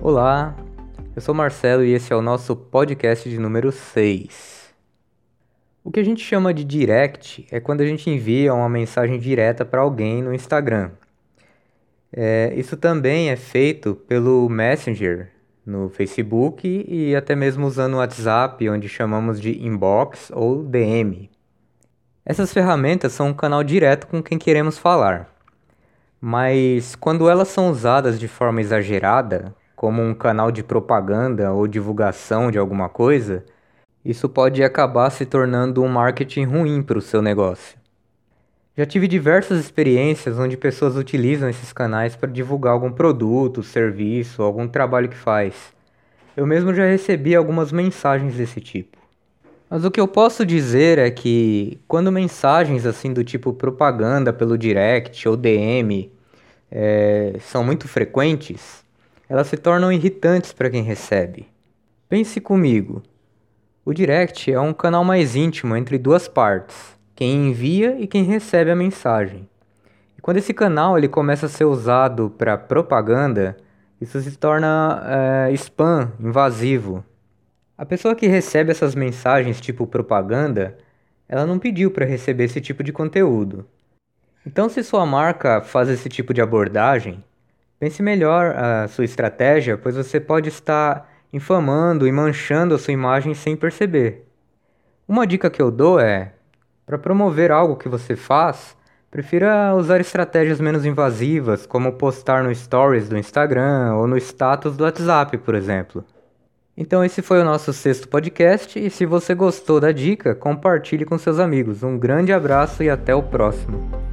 Olá, eu sou Marcelo e esse é o nosso podcast de número 6. O que a gente chama de direct é quando a gente envia uma mensagem direta para alguém no Instagram. É, isso também é feito pelo Messenger no Facebook e até mesmo usando o WhatsApp, onde chamamos de inbox ou DM. Essas ferramentas são um canal direto com quem queremos falar. Mas quando elas são usadas de forma exagerada, como um canal de propaganda ou divulgação de alguma coisa, isso pode acabar se tornando um marketing ruim para o seu negócio. Já tive diversas experiências onde pessoas utilizam esses canais para divulgar algum produto, serviço, algum trabalho que faz. Eu mesmo já recebi algumas mensagens desse tipo. Mas o que eu posso dizer é que quando mensagens assim do tipo propaganda pelo direct ou DM é, são muito frequentes, elas se tornam irritantes para quem recebe. Pense comigo. O direct é um canal mais íntimo entre duas partes, quem envia e quem recebe a mensagem. E quando esse canal ele começa a ser usado para propaganda, isso se torna é, spam, invasivo. A pessoa que recebe essas mensagens tipo propaganda, ela não pediu para receber esse tipo de conteúdo. Então, se sua marca faz esse tipo de abordagem, Pense melhor a sua estratégia, pois você pode estar infamando e manchando a sua imagem sem perceber. Uma dica que eu dou é: para promover algo que você faz, prefira usar estratégias menos invasivas, como postar no Stories do Instagram ou no status do WhatsApp, por exemplo. Então, esse foi o nosso sexto podcast. E se você gostou da dica, compartilhe com seus amigos. Um grande abraço e até o próximo.